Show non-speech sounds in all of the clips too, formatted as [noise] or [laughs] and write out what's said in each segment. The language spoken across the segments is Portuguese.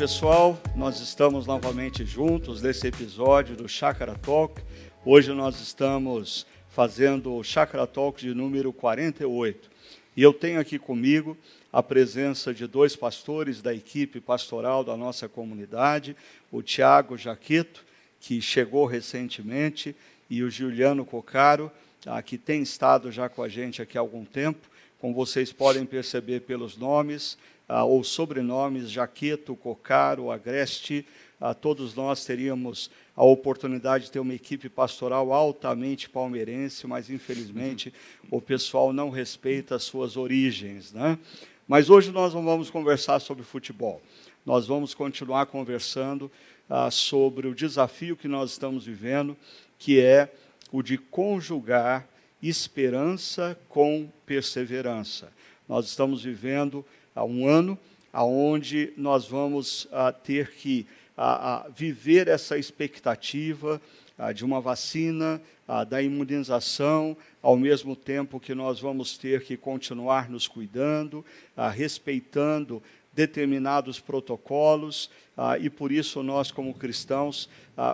pessoal, nós estamos novamente juntos nesse episódio do Chakra Talk. Hoje nós estamos fazendo o Chakra Talk de número 48. E eu tenho aqui comigo a presença de dois pastores da equipe pastoral da nossa comunidade, o Tiago Jaquito, que chegou recentemente, e o Juliano Cocaro, ah, que tem estado já com a gente aqui há algum tempo. Como vocês podem perceber pelos nomes, ah, ou sobrenomes, Jaqueto, Cocaro, Agreste, ah, todos nós teríamos a oportunidade de ter uma equipe pastoral altamente palmeirense, mas infelizmente o pessoal não respeita as suas origens. Né? Mas hoje nós não vamos conversar sobre futebol. Nós vamos continuar conversando ah, sobre o desafio que nós estamos vivendo, que é o de conjugar esperança com perseverança. Nós estamos vivendo a um ano aonde nós vamos uh, ter que uh, uh, viver essa expectativa de uma vacina, da imunização, ao mesmo tempo que nós vamos ter que continuar nos cuidando, respeitando determinados protocolos, e por isso nós, como cristãos,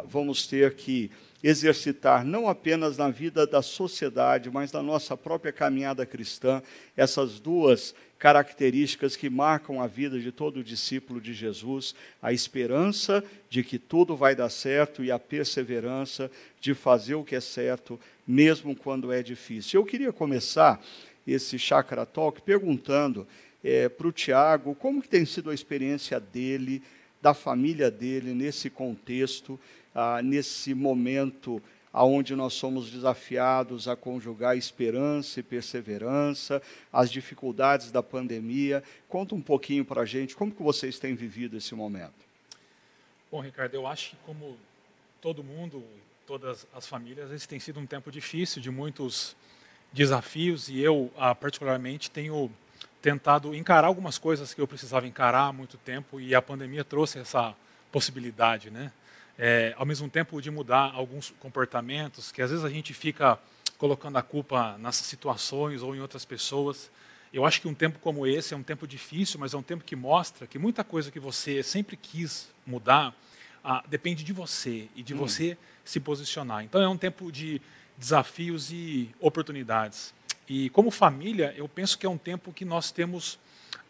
vamos ter que exercitar não apenas na vida da sociedade, mas na nossa própria caminhada cristã, essas duas características que marcam a vida de todo discípulo de Jesus: a esperança de que tudo vai dar certo e a perseverança de fazer o que é certo, mesmo quando é difícil. Eu queria começar esse Chakra Talk perguntando é, para o Tiago como que tem sido a experiência dele, da família dele, nesse contexto ah, nesse momento aonde nós somos desafiados a conjugar esperança e perseverança, as dificuldades da pandemia. Conta um pouquinho para a gente como que vocês têm vivido esse momento. Bom, Ricardo, eu acho que como todo mundo, todas as famílias, esse tem sido um tempo difícil, de muitos desafios, e eu, ah, particularmente, tenho tentado encarar algumas coisas que eu precisava encarar há muito tempo, e a pandemia trouxe essa possibilidade, né? é, ao mesmo tempo de mudar alguns comportamentos, que às vezes a gente fica colocando a culpa nessas situações ou em outras pessoas. Eu acho que um tempo como esse é um tempo difícil, mas é um tempo que mostra que muita coisa que você sempre quis mudar ah, depende de você e de hum. você se posicionar. Então é um tempo de desafios e oportunidades. E como família, eu penso que é um tempo que nós temos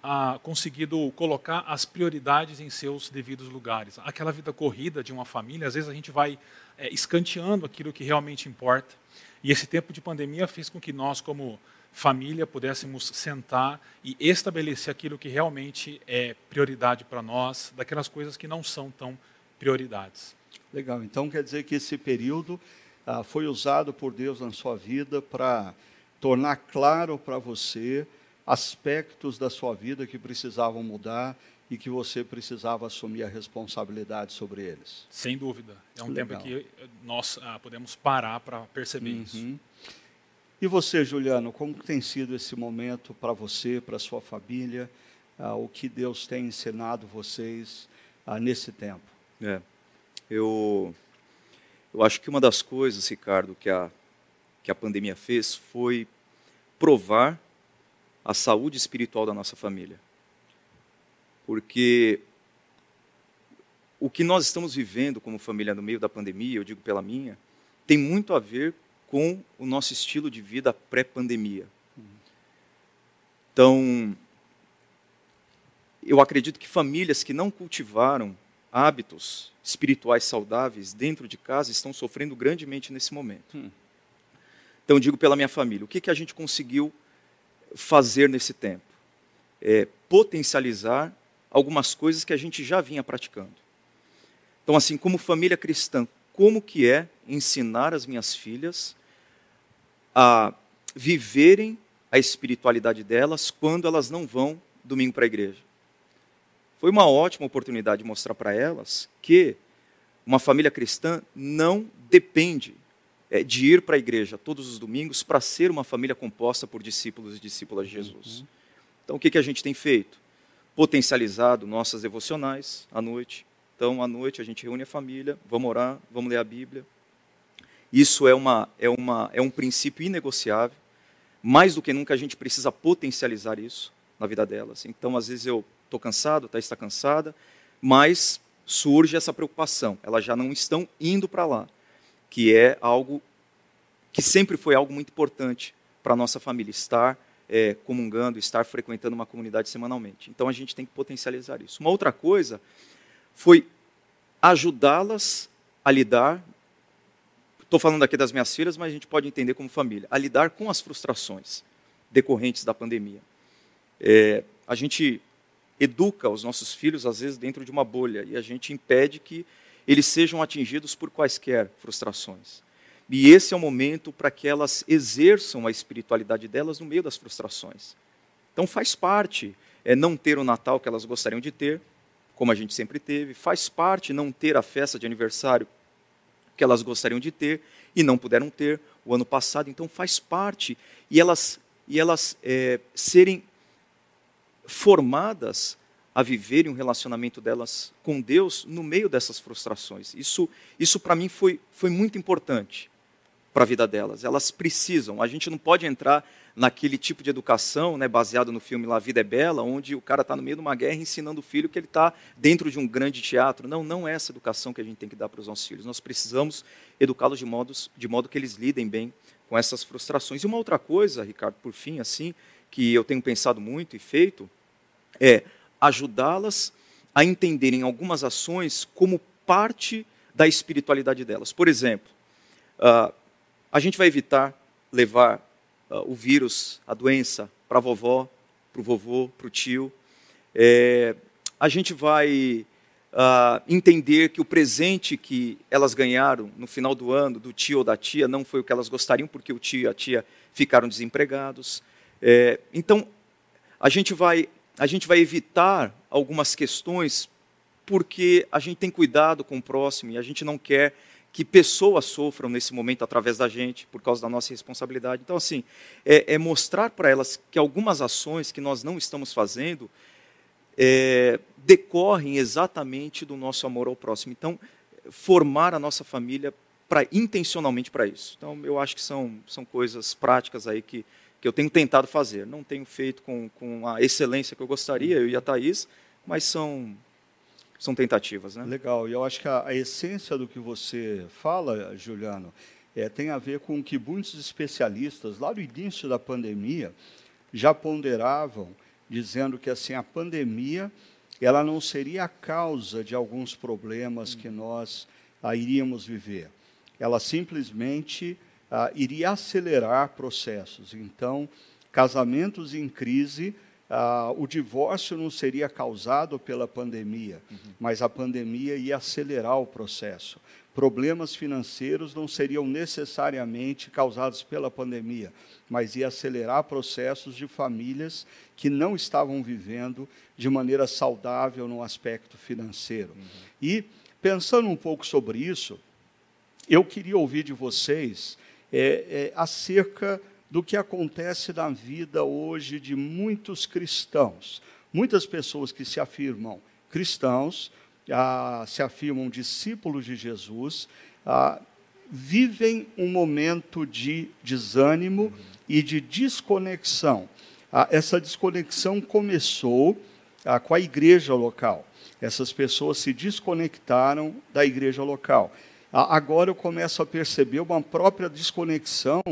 ah, conseguido colocar as prioridades em seus devidos lugares. Aquela vida corrida de uma família, às vezes a gente vai é, escanteando aquilo que realmente importa. E esse tempo de pandemia fez com que nós, como família, pudéssemos sentar e estabelecer aquilo que realmente é prioridade para nós, daquelas coisas que não são tão prioridades. Legal. Então quer dizer que esse período ah, foi usado por Deus na sua vida para tornar claro para você aspectos da sua vida que precisavam mudar e que você precisava assumir a responsabilidade sobre eles. Sem dúvida. É um Legal. tempo que nós ah, podemos parar para perceber uhum. isso. E você, Juliano, como tem sido esse momento para você, para sua família? Ah, o que Deus tem ensinado vocês ah, nesse tempo? É, eu, eu acho que uma das coisas, Ricardo, que a, que a pandemia fez foi provar a saúde espiritual da nossa família. Porque o que nós estamos vivendo como família no meio da pandemia, eu digo pela minha, tem muito a ver com o nosso estilo de vida pré-pandemia. Então, eu acredito que famílias que não cultivaram hábitos espirituais saudáveis dentro de casa estão sofrendo grandemente nesse momento. Hum. Então, digo pela minha família, o que, que a gente conseguiu fazer nesse tempo? É potencializar algumas coisas que a gente já vinha praticando. Então, assim, como família cristã, como que é ensinar as minhas filhas a viverem a espiritualidade delas quando elas não vão domingo para a igreja? Foi uma ótima oportunidade de mostrar para elas que uma família cristã não depende de ir para a igreja todos os domingos para ser uma família composta por discípulos e discípulas de Jesus. Uhum. Então, o que, que a gente tem feito? Potencializado nossas devocionais à noite. Então, à noite a gente reúne a família, vamos orar, vamos ler a Bíblia. Isso é, uma, é, uma, é um princípio inegociável. Mais do que nunca a gente precisa potencializar isso na vida delas. Então, às vezes eu estou cansado, Thais está cansada, mas surge essa preocupação. Elas já não estão indo para lá, que é algo que sempre foi algo muito importante para a nossa família, estar é, comungando, estar frequentando uma comunidade semanalmente. Então a gente tem que potencializar isso. Uma outra coisa foi ajudá-las a lidar. Estou falando aqui das minhas filhas, mas a gente pode entender como família, a lidar com as frustrações decorrentes da pandemia. É, a gente educa os nossos filhos, às vezes, dentro de uma bolha, e a gente impede que eles sejam atingidos por quaisquer frustrações. E esse é o momento para que elas exerçam a espiritualidade delas no meio das frustrações. Então faz parte é, não ter o Natal que elas gostariam de ter, como a gente sempre teve, faz parte não ter a festa de aniversário que elas gostariam de ter e não puderam ter o ano passado. Então faz parte e elas e elas é, serem formadas a viverem um relacionamento delas com Deus no meio dessas frustrações. Isso, isso para mim foi, foi muito importante para a vida delas. Elas precisam. A gente não pode entrar naquele tipo de educação, né, baseado no filme La Vida é Bela, onde o cara está no meio de uma guerra ensinando o filho que ele está dentro de um grande teatro. Não, não é essa educação que a gente tem que dar para os nossos filhos. Nós precisamos educá-los de, modos, de modo que eles lidem bem com essas frustrações. E uma outra coisa, Ricardo, por fim, assim, que eu tenho pensado muito e feito, é ajudá-las a entenderem algumas ações como parte da espiritualidade delas. Por exemplo, uh, a gente vai evitar levar uh, o vírus, a doença, para a vovó, para o vovô, para o tio. É, a gente vai uh, entender que o presente que elas ganharam no final do ano, do tio ou da tia, não foi o que elas gostariam, porque o tio e a tia ficaram desempregados. É, então, a gente vai a gente vai evitar algumas questões porque a gente tem cuidado com o próximo e a gente não quer que pessoas sofram nesse momento através da gente, por causa da nossa responsabilidade. Então, assim, é, é mostrar para elas que algumas ações que nós não estamos fazendo é, decorrem exatamente do nosso amor ao próximo. Então, formar a nossa família para intencionalmente para isso. Então, eu acho que são, são coisas práticas aí que, que eu tenho tentado fazer. Não tenho feito com, com a excelência que eu gostaria, eu e a Thaís, mas são, são tentativas. Né? Legal, e eu acho que a, a essência do que você fala, Juliano, é, tem a ver com que muitos especialistas, lá no início da pandemia, já ponderavam, dizendo que assim a pandemia ela não seria a causa de alguns problemas que nós ah, iríamos viver. Ela simplesmente ah, iria acelerar processos. Então, casamentos em crise, ah, o divórcio não seria causado pela pandemia, uhum. mas a pandemia ia acelerar o processo. Problemas financeiros não seriam necessariamente causados pela pandemia, mas ia acelerar processos de famílias que não estavam vivendo de maneira saudável no aspecto financeiro. Uhum. E, pensando um pouco sobre isso, eu queria ouvir de vocês é, é, acerca do que acontece na vida hoje de muitos cristãos. Muitas pessoas que se afirmam cristãos, ah, se afirmam discípulos de Jesus, ah, vivem um momento de desânimo e de desconexão. Ah, essa desconexão começou com a igreja local. Essas pessoas se desconectaram da igreja local. Agora eu começo a perceber uma própria desconexão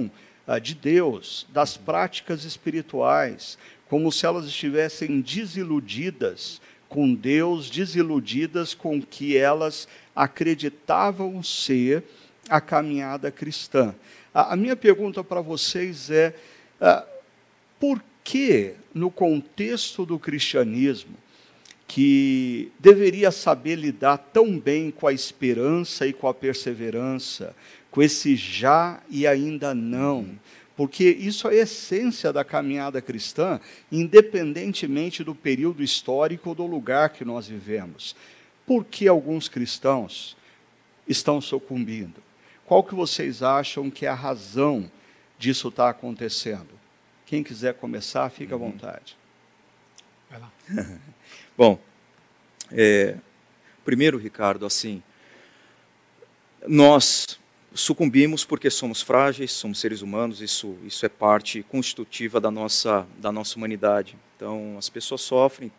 ah, de Deus, das práticas espirituais, como se elas estivessem desiludidas com Deus, desiludidas com o que elas acreditavam ser a caminhada cristã. A minha pergunta para vocês é: ah, por que, no contexto do cristianismo, que deveria saber lidar tão bem com a esperança e com a perseverança, com esse já e ainda não, porque isso é a essência da caminhada cristã, independentemente do período histórico ou do lugar que nós vivemos. Por que alguns cristãos estão sucumbindo? Qual que vocês acham que é a razão disso estar tá acontecendo? Quem quiser começar, fica à uhum. vontade. Vai lá. [laughs] Bom, é, primeiro, Ricardo, assim, nós sucumbimos porque somos frágeis, somos seres humanos, isso, isso é parte constitutiva da nossa, da nossa humanidade. Então, as pessoas sofrem,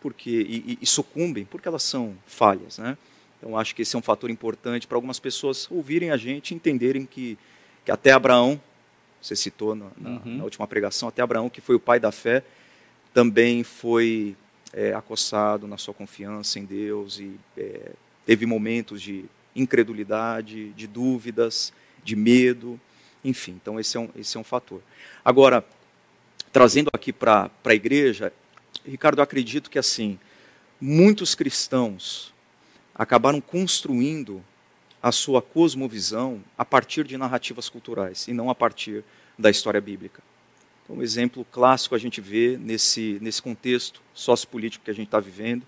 porque e, e, sucumbem porque elas são falhas, né? Então acho que esse é um fator importante para algumas pessoas ouvirem a gente, entenderem que, que até Abraão, você citou na, na, uhum. na última pregação, até Abraão que foi o pai da fé, também foi é, acossado na sua confiança em Deus e é, teve momentos de incredulidade, de dúvidas, de medo, enfim. Então esse é um, esse é um fator. Agora, trazendo aqui para a igreja, Ricardo, acredito que assim, muitos cristãos acabaram construindo a sua cosmovisão a partir de narrativas culturais e não a partir da história bíblica. Um exemplo clássico a gente vê nesse, nesse contexto sociopolítico que a gente está vivendo,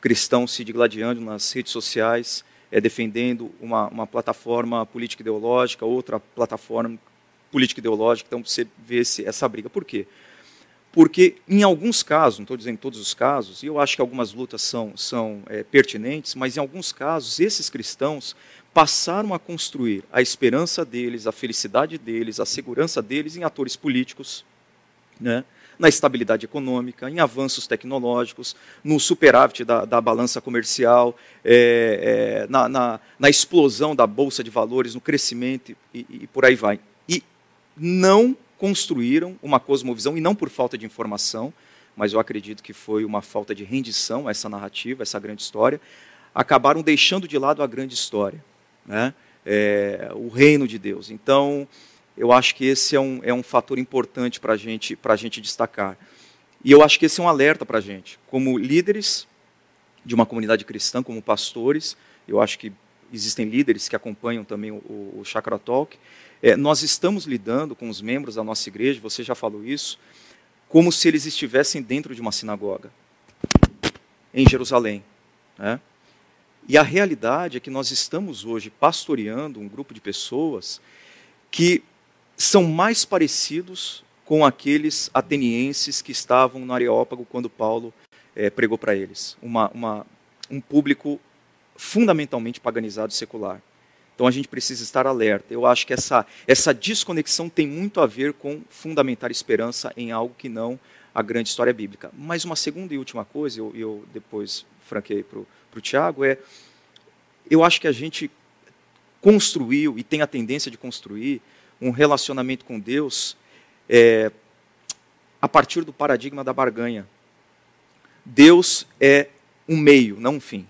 cristãos se digladiando nas redes sociais, é, defendendo uma, uma plataforma política ideológica, outra plataforma política ideológica, então você vê esse, essa briga. Por quê? Porque em alguns casos, não estou dizendo todos os casos, e eu acho que algumas lutas são, são é, pertinentes, mas em alguns casos esses cristãos passaram a construir a esperança deles, a felicidade deles, a segurança deles em atores políticos, né? na estabilidade econômica, em avanços tecnológicos, no superávit da, da balança comercial, é, é, na, na, na, explosão da bolsa de valores, no crescimento e, e por aí vai. E não construíram uma cosmovisão, e não por falta de informação, mas eu acredito que foi uma falta de rendição a essa narrativa, a essa grande história, acabaram deixando de lado a grande história, né? É, o reino de Deus. Então, eu acho que esse é um, é um fator importante para gente, a gente destacar. E eu acho que esse é um alerta para a gente. Como líderes de uma comunidade cristã, como pastores, eu acho que existem líderes que acompanham também o, o Chakra Talk. É, nós estamos lidando com os membros da nossa igreja, você já falou isso, como se eles estivessem dentro de uma sinagoga, em Jerusalém. Né? E a realidade é que nós estamos hoje pastoreando um grupo de pessoas que são mais parecidos com aqueles atenienses que estavam no Areópago quando Paulo é, pregou para eles. Uma, uma, um público fundamentalmente paganizado e secular. Então a gente precisa estar alerta. Eu acho que essa, essa desconexão tem muito a ver com fundamentar esperança em algo que não a grande história bíblica. Mas uma segunda e última coisa, eu, eu depois franquei para o Tiago, é eu acho que a gente construiu e tem a tendência de construir um relacionamento com Deus é, a partir do paradigma da barganha. Deus é um meio, não um fim.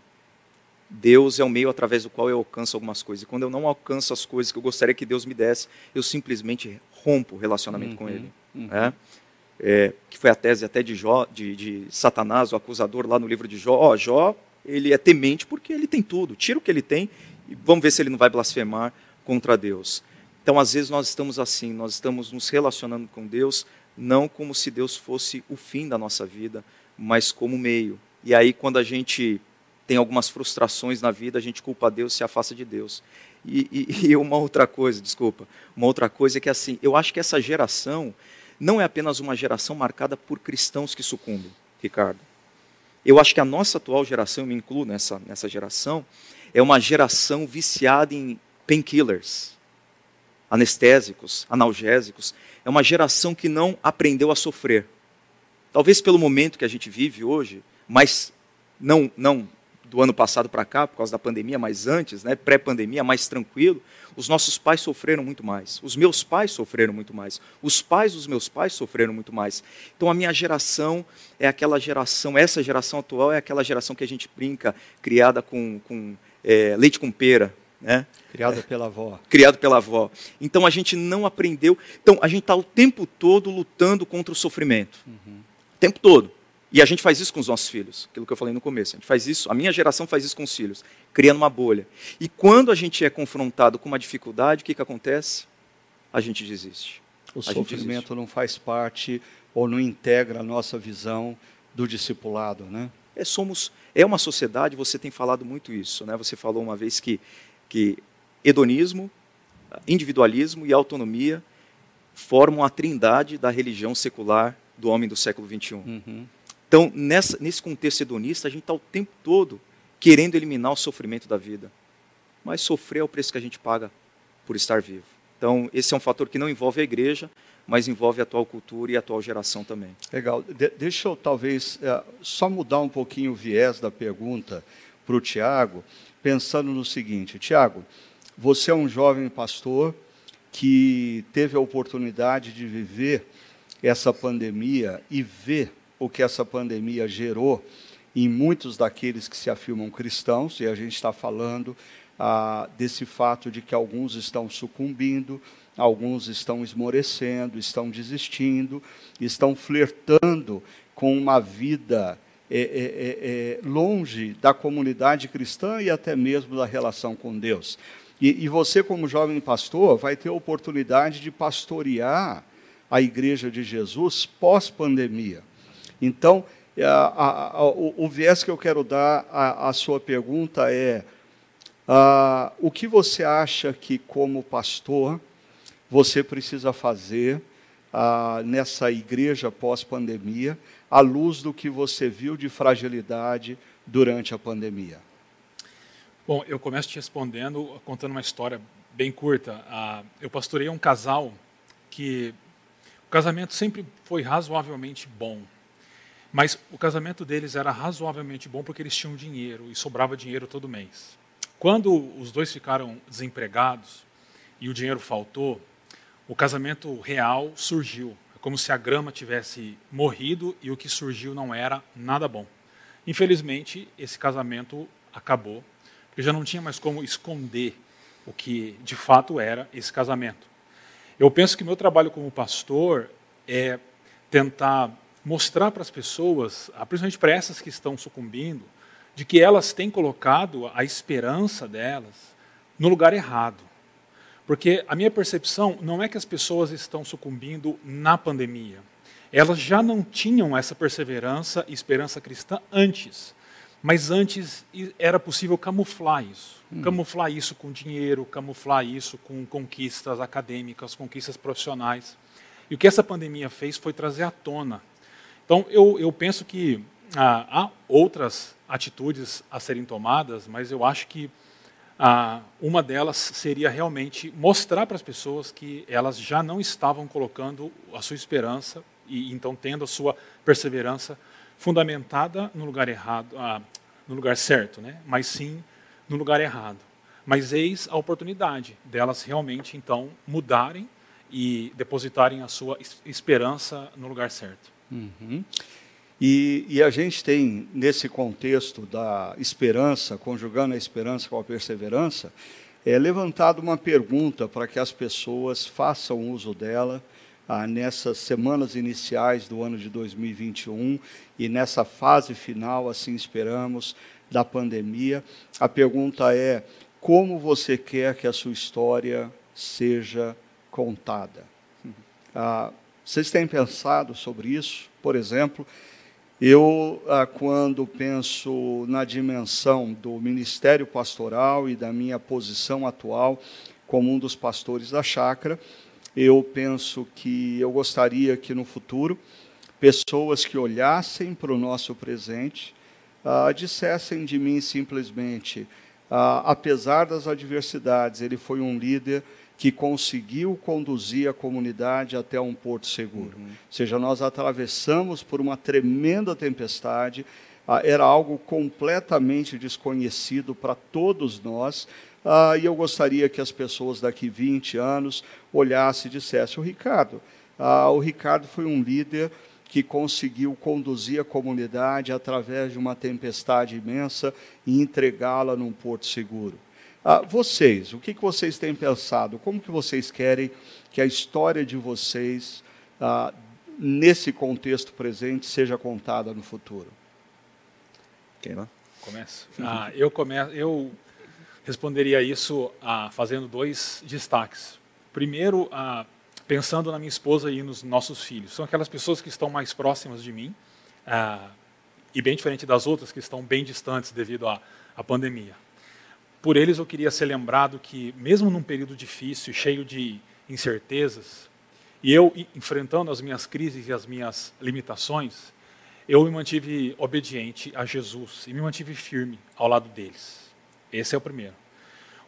Deus é o meio através do qual eu alcanço algumas coisas. E quando eu não alcanço as coisas que eu gostaria que Deus me desse, eu simplesmente rompo o relacionamento uhum, com Ele. Uhum. É? É, que foi a tese até de, Jó, de, de, Satanás, o acusador, lá no livro de Jó. Ó, Jó, ele é temente porque ele tem tudo. Tira o que ele tem e vamos ver se ele não vai blasfemar contra Deus. Então, às vezes, nós estamos assim, nós estamos nos relacionando com Deus, não como se Deus fosse o fim da nossa vida, mas como meio. E aí, quando a gente tem algumas frustrações na vida, a gente culpa Deus, se afasta de Deus. E, e, [laughs] e, uma outra coisa, desculpa, uma outra coisa é que assim, eu acho que essa geração não é apenas uma geração marcada por cristãos que sucumbem, Ricardo. Eu acho que a nossa atual geração, eu me incluo nessa, nessa geração, é uma geração viciada em painkillers, anestésicos, analgésicos. É uma geração que não aprendeu a sofrer. Talvez pelo momento que a gente vive hoje, mas não, não do ano passado para cá, por causa da pandemia, mas antes, né, pré-pandemia, mais tranquilo, os nossos pais sofreram muito mais. Os meus pais sofreram muito mais. Os pais dos meus pais sofreram muito mais. Então a minha geração é aquela geração, essa geração atual é aquela geração que a gente brinca, criada com, com é, leite com pera, né? Criado pela avó. Criado pela avó. Então a gente não aprendeu. Então a gente está o tempo todo lutando contra o sofrimento. Uhum. O tempo todo. E a gente faz isso com os nossos filhos, aquilo que eu falei no começo. A gente faz isso, a minha geração faz isso com os filhos, criando uma bolha. E quando a gente é confrontado com uma dificuldade, o que, que acontece? A gente desiste. O a sofrimento não faz parte ou não integra a nossa visão do discipulado, né? É, somos, é uma sociedade, você tem falado muito isso, né? Você falou uma vez que que hedonismo, individualismo e autonomia formam a trindade da religião secular do homem do século XXI. Uhum. Então, nessa, nesse contexto hedonista, a gente está o tempo todo querendo eliminar o sofrimento da vida. Mas sofrer é o preço que a gente paga por estar vivo. Então, esse é um fator que não envolve a igreja, mas envolve a atual cultura e a atual geração também. Legal. De deixa eu talvez é, só mudar um pouquinho o viés da pergunta para o Tiago, pensando no seguinte: Tiago, você é um jovem pastor que teve a oportunidade de viver essa pandemia e ver o que essa pandemia gerou em muitos daqueles que se afirmam cristãos, e a gente está falando ah, desse fato de que alguns estão sucumbindo, alguns estão esmorecendo, estão desistindo, estão flertando com uma vida é, é, é, é, longe da comunidade cristã e até mesmo da relação com Deus. E, e você, como jovem pastor, vai ter a oportunidade de pastorear a igreja de Jesus pós-pandemia. Então, a, a, a, o, o, viés que eu quero dar à sua pergunta é: o que você acha que, como pastor, você precisa fazer nessa igreja pós-pandemia, à luz do que você viu de fragilidade durante a pandemia? Bom, eu começo te respondendo contando uma história bem curta. Ah, eu pastorei um casal que o casamento sempre foi razoavelmente bom, mas o casamento deles era razoavelmente bom porque eles tinham dinheiro e sobrava dinheiro todo mês. Quando os dois ficaram desempregados e o dinheiro faltou, o casamento real surgiu. É como se a grama tivesse morrido e o que surgiu não era nada bom. Infelizmente, esse casamento acabou eu já não tinha mais como esconder o que de fato era esse casamento. Eu penso que meu trabalho como pastor é tentar mostrar para as pessoas, ah, principalmente para essas que estão sucumbindo, de que elas têm colocado a esperança delas no lugar errado. Porque a minha percepção não é que as pessoas estão sucumbindo na pandemia. Elas já não tinham essa perseverança e esperança cristã antes. Mas antes era possível camuflar isso. Hum. Camuflar isso com dinheiro, camuflar isso com conquistas acadêmicas, conquistas profissionais. E o que essa pandemia fez foi trazer à tona. Então, eu, eu penso que ah, há outras atitudes a serem tomadas, mas eu acho que ah, uma delas seria realmente mostrar para as pessoas que elas já não estavam colocando a sua esperança e então tendo a sua perseverança fundamentada no lugar errado, ah, no lugar certo, né? mas sim no lugar errado. Mas eis a oportunidade delas realmente então mudarem e depositarem a sua esperança no lugar certo. Uhum. E, e, a gente tem, nesse contexto da esperança, conjugando a esperança com a perseverança, é levantado uma pergunta para que as pessoas façam uso dela ah, nessas semanas iniciais do ano de 2021 e nessa fase final, assim esperamos, da pandemia. A pergunta é: como você quer que a sua história seja contada? [laughs] Ah, vocês têm pensado sobre isso? Por exemplo, eu, ah, quando penso na dimensão do ministério pastoral e da minha posição atual como um dos pastores da chácara, eu penso que eu gostaria que no futuro pessoas que olhassem para o nosso presente uh, dissessem de mim simplesmente, uh, apesar das adversidades, ele foi um líder que conseguiu conduzir a comunidade até um porto seguro. Uhum. Ou seja, nós atravessamos por uma tremenda tempestade, uh, era algo completamente desconhecido para todos nós, ah, e eu gostaria que as pessoas daqui 20 anos olhassem e dissessem: o Ricardo, ah, o Ricardo foi um líder que conseguiu conduzir a comunidade através de uma tempestade imensa e entregá-la num porto seguro. Ah, vocês, o que, que vocês têm pensado? Como que vocês querem que a história de vocês, ah, nesse contexto presente, seja contada no futuro? Quem lá? Começo. [laughs] Ah, eu começo. Eu responderia isso ah, fazendo dois destaques. Primeiro, ah, pensando na minha esposa e nos nossos filhos. São aquelas pessoas que estão mais próximas de mim ah, e bem diferente das outras que estão bem distantes devido à, à pandemia. Por eles, eu queria ser lembrado que, mesmo num período difícil, cheio de incertezas, e eu enfrentando as minhas crises e as minhas limitações, eu me mantive obediente a Jesus e me mantive firme ao lado deles. Esse é o primeiro.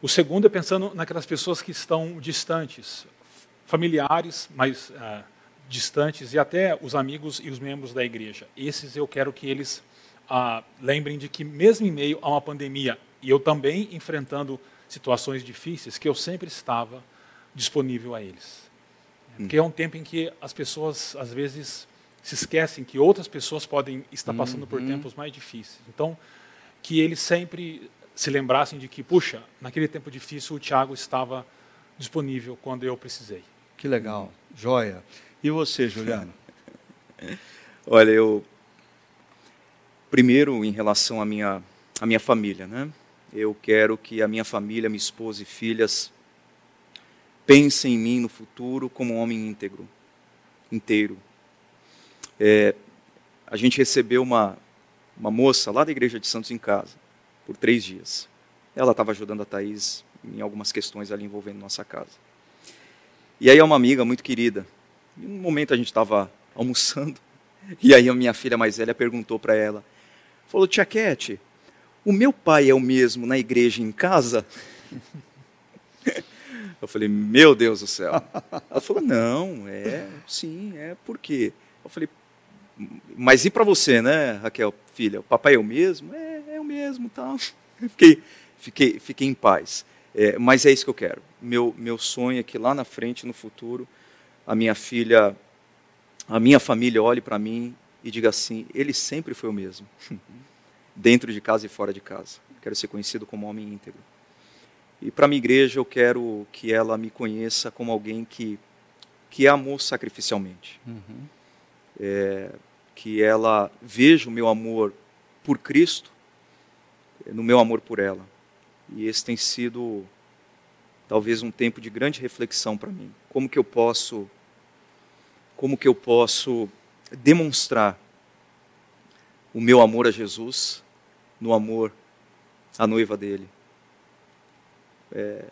O segundo é pensando naquelas pessoas que estão distantes, familiares mais uh, distantes e até os amigos e os membros da igreja. Esses eu quero que eles uh, lembrem de que, mesmo em meio a uma pandemia, e eu também enfrentando situações difíceis, que eu sempre estava disponível a eles. Porque é um tempo em que as pessoas, às vezes, se esquecem que outras pessoas podem estar passando por uhum. tempos mais difíceis. Então, que eles sempre se lembrassem de que, puxa, naquele tempo difícil o Tiago estava disponível quando eu precisei. Que legal, joia. E você, Juliano? [laughs] Olha, eu primeiro em relação à minha à minha família, né? Eu quero que a minha família, minha esposa e filhas pensem em mim no futuro como um homem íntegro, inteiro. É, a gente recebeu uma uma moça lá da igreja de Santos em casa por três dias. Ela estava ajudando a Thaís em algumas questões ali envolvendo nossa casa. E aí é uma amiga muito querida. Em um momento a gente estava [laughs] almoçando, e aí a minha filha mais velha perguntou para ela, falou, tia Cat, o meu pai é o mesmo na igreja e em casa? Eu falei, meu Deus do céu. Ela falou, não, é, sim, é, por quê? Eu falei, mas e para você, né, Raquel, filha? O papai é o mesmo? É, é o mesmo, tal. Fiquei, fiquei, fiquei em paz. É, mas é isso que eu quero. Meu, meu sonho é que lá na frente, no futuro, a minha filha, a minha família olhe para mim e diga assim: ele sempre foi o mesmo, dentro de casa e fora de casa. Quero ser conhecido como homem íntegro. E para a minha igreja, eu quero que ela me conheça como alguém que, que amou sacrificialmente. Uhum. É, que ela veja o meu amor por Cristo no meu amor por ela. E esse tem sido talvez um tempo de grande reflexão para mim. Como que eu posso como que eu posso demonstrar o meu amor a Jesus no amor à noiva dele? É,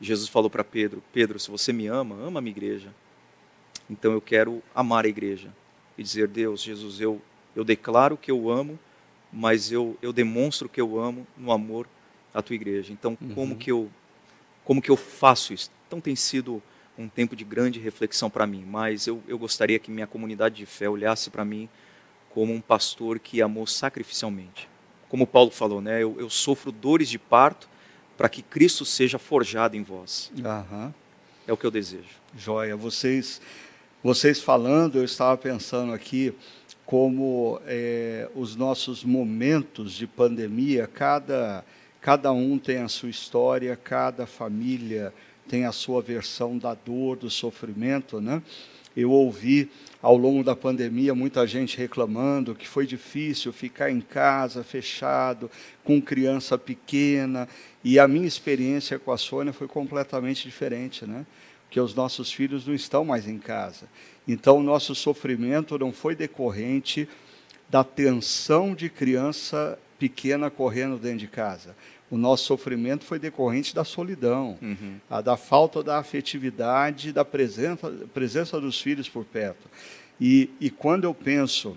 Jesus falou para Pedro: Pedro, se você me ama, ama a minha igreja. Então eu quero amar a igreja e dizer: Deus, Jesus, eu, eu declaro que eu amo mas eu, eu demonstro que eu amo no amor à tua igreja. Então, uhum. como que eu como que eu faço isso? Então tem sido um tempo de grande reflexão para mim, mas eu, eu gostaria que minha comunidade de fé olhasse para mim como um pastor que amou sacrificialmente. Como Paulo falou, né? Eu, eu sofro dores de parto para que Cristo seja forjado em vós. É o que eu desejo. Joia. Vocês, vocês falando, eu estava pensando aqui como é, os nossos momentos de pandemia, cada, cada um tem a sua história, cada família tem a sua versão da dor, do sofrimento, né? Eu ouvi ao longo da pandemia muita gente reclamando que foi difícil ficar em casa, fechado, com criança pequena, e a minha experiência com a Sônia foi completamente diferente, né? Porque os nossos filhos não estão mais em casa. Então, o nosso sofrimento não foi decorrente da tensão de criança pequena correndo dentro de casa. O nosso sofrimento foi decorrente da solidão, uhum. a, da falta da afetividade, da presença, presença dos filhos por perto. E, e quando eu penso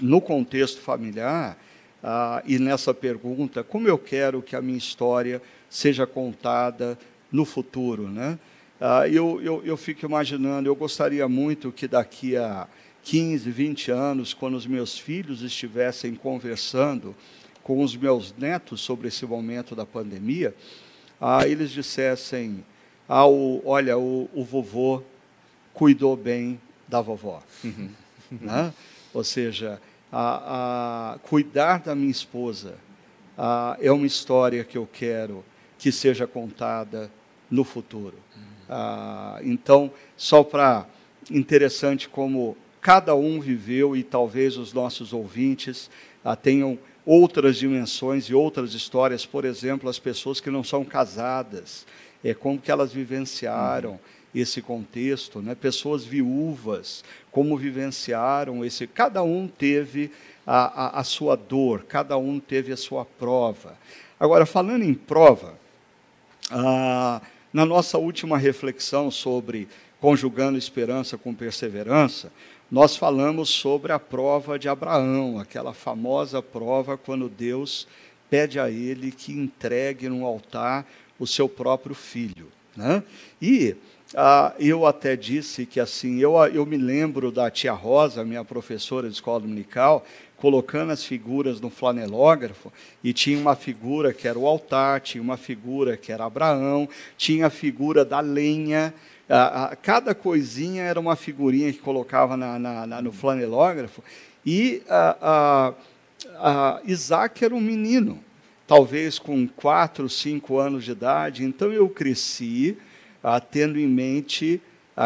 no contexto familiar, ah, e nessa pergunta, como eu quero que a minha história seja contada no futuro, né? Ah, eu, eu, eu fico imaginando, eu gostaria muito que daqui a 15, 20 anos, quando os meus filhos estivessem conversando com os meus netos sobre esse momento da pandemia, ah, eles dissessem: ah, o, olha, o, o vovô cuidou bem da vovó. Uhum. Né? Ou seja, a, a, cuidar da minha esposa a, é uma história que eu quero que seja contada no futuro. Ah, então, só para interessante como cada um viveu e talvez os nossos ouvintes ah, tenham outras dimensões e outras histórias, por exemplo, as pessoas que não são casadas, é como que elas vivenciaram uhum. esse contexto, né? Pessoas viúvas, como vivenciaram esse, cada um teve a, a, a sua dor, cada um teve a sua prova. Agora, falando em prova, ah, na nossa última reflexão sobre conjugando esperança com perseverança, nós falamos sobre a prova de Abraão, aquela famosa prova quando Deus pede a ele que entregue no altar o seu próprio filho. Né? E ah, eu até disse que assim, eu, eu me lembro da tia Rosa, minha professora de escola dominical, colocando as figuras no flanelógrafo, e tinha uma figura que era o altar, tinha uma figura que era Abraão, tinha a figura da lenha, ah, ah, cada coisinha era uma figurinha que colocava na, na, na, no flanelógrafo, e ah, Isaac era um menino, talvez com quatro, cinco anos de idade, então eu cresci tendo em mente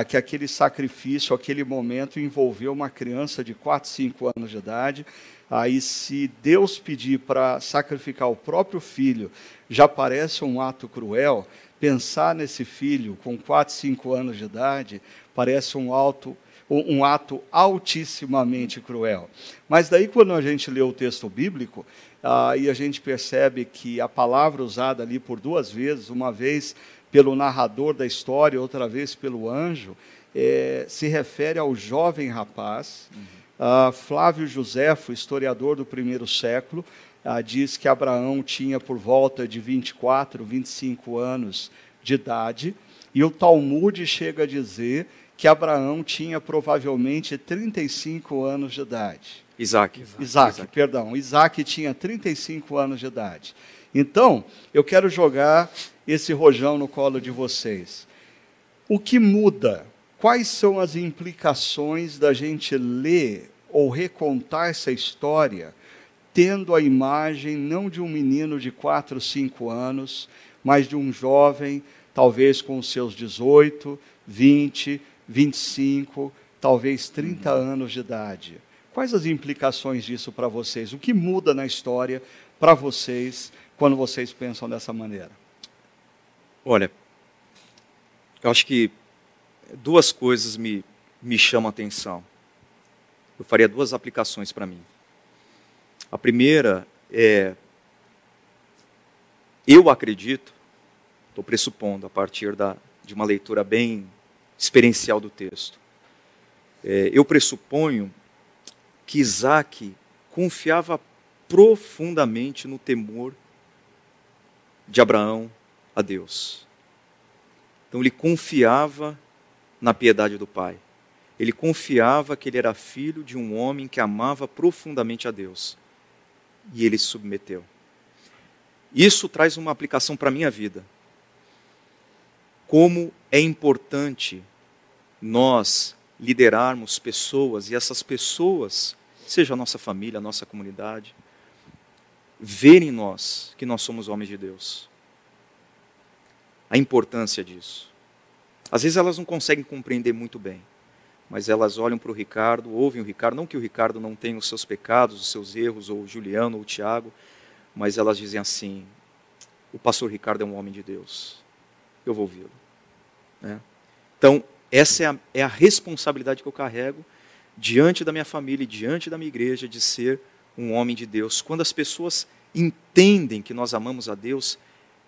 que aquele sacrifício, aquele momento envolveu uma criança de 4, 5 anos de idade. Aí, se Deus pedir para sacrificar o próprio filho, já parece um ato cruel. Pensar nesse filho com 4, 5 anos de idade parece um, alto, um ato altissimamente cruel. Mas daí, quando a gente lê o texto bíblico, ah, e a gente percebe que a palavra usada ali por duas vezes, uma vez pelo narrador da história, outra vez pelo anjo, é, se refere ao jovem rapaz. Uhum. Uh, Flávio Josefo, historiador do primeiro século, uh, diz que Abraão tinha por volta de 24, 25 anos de idade, e o Talmud chega a dizer que Abraão tinha provavelmente 35 anos de idade. Isaac. Isaac, Isaac, Isaac. perdão. Isaac tinha 35 anos de idade. Então, eu quero jogar esse rojão no colo de vocês. O que muda? Quais são as implicações da gente ler ou recontar essa história, tendo a imagem não de um menino de 4, 5 anos, mas de um jovem, talvez com seus 18, 20, 25, talvez 30 uhum. anos de idade? Quais as implicações disso para vocês? O que muda na história para vocês quando vocês pensam dessa maneira? Olha, eu acho que duas coisas me, me chamam a atenção. Eu faria duas aplicações para mim. A primeira é, eu acredito, estou pressupondo a partir da, de uma leitura bem experiencial do texto, é, eu pressuponho que Isaac confiava profundamente no temor de Abraão a Deus. Então ele confiava na piedade do pai. Ele confiava que ele era filho de um homem que amava profundamente a Deus. E ele se submeteu. Isso traz uma aplicação para a minha vida. Como é importante nós liderarmos pessoas e essas pessoas, seja a nossa família, a nossa comunidade, ver em nós que nós somos homens de Deus. A importância disso. Às vezes elas não conseguem compreender muito bem, mas elas olham para o Ricardo, ouvem o Ricardo, não que o Ricardo não tenha os seus pecados, os seus erros, ou o Juliano, ou o Tiago, mas elas dizem assim: o pastor Ricardo é um homem de Deus, eu vou ouvi-lo. Né? Então, essa é a, é a responsabilidade que eu carrego diante da minha família e diante da minha igreja de ser um homem de Deus. Quando as pessoas entendem que nós amamos a Deus,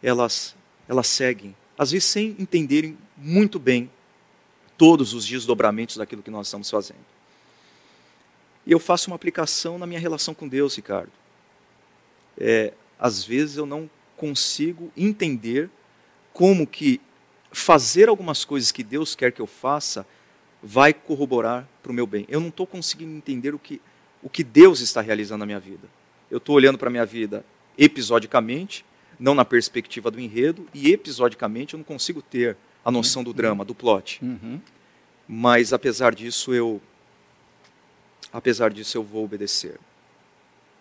elas, elas seguem, às vezes sem entenderem muito bem todos os desdobramentos daquilo que nós estamos fazendo. E eu faço uma aplicação na minha relação com Deus, Ricardo. É, às vezes eu não consigo entender como que fazer algumas coisas que Deus quer que eu faça vai corroborar para o meu bem. Eu não estou conseguindo entender o que o que Deus está realizando na minha vida. Eu estou olhando para a minha vida episodicamente, não na perspectiva do enredo, e episodicamente eu não consigo ter a noção do drama, do plot. Uhum. Mas apesar disso, eu apesar disso eu vou obedecer.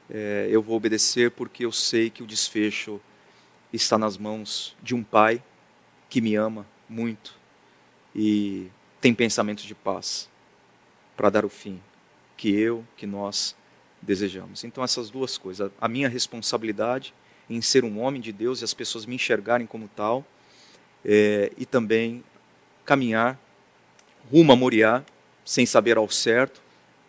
É, eu vou obedecer porque eu sei que o desfecho está nas mãos de um pai que me ama muito e tem pensamentos de paz para dar o fim que eu, que nós desejamos. Então, essas duas coisas, a minha responsabilidade em ser um homem de Deus e as pessoas me enxergarem como tal, é, e também caminhar rumo a Moriá, sem saber ao certo